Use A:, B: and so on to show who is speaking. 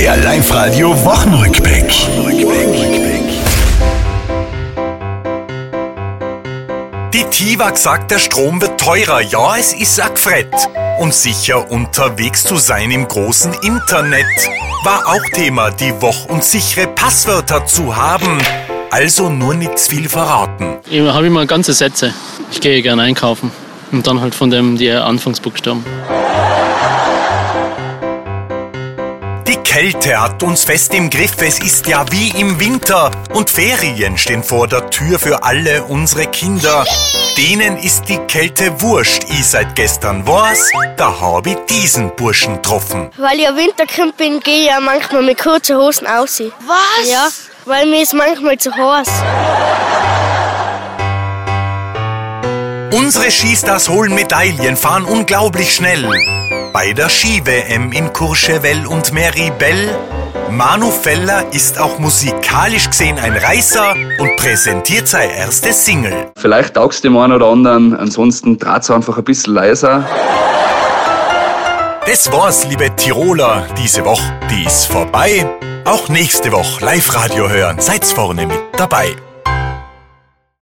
A: Der Live-Radio Wochenrückblick.
B: Die TIWAG sagt, der Strom wird teurer. Ja, es ist Gefrett. Und sicher unterwegs zu sein im großen Internet war auch Thema, die Woche und sichere Passwörter zu haben. Also nur nichts viel verraten.
C: Ich habe immer ganze Sätze. Ich gehe gerne einkaufen und dann halt von dem die Anfangsbuchstaben.
B: Kälte hat uns fest im Griff, es ist ja wie im Winter und Ferien stehen vor der Tür für alle unsere Kinder. Denen ist die Kälte wurscht, ich seit gestern was, da hab ich diesen Burschen getroffen.
D: Weil ich ein Winterkind bin, gehe ich ja manchmal mit kurzen Hosen aus.
E: Was?
D: Ja, weil mir ist manchmal zu heiß.
B: Unsere Skistars holen Medaillen, fahren unglaublich schnell. Bei der Ski-WM in Courchevel und Meribel. Manu Feller ist auch musikalisch gesehen ein Reißer und präsentiert seine erste Single.
F: Vielleicht taugst dem einen oder anderen, ansonsten draht's einfach ein bisschen leiser.
B: Das war's, liebe Tiroler, diese Woche, die ist vorbei. Auch nächste Woche Live-Radio hören, seid's vorne mit dabei.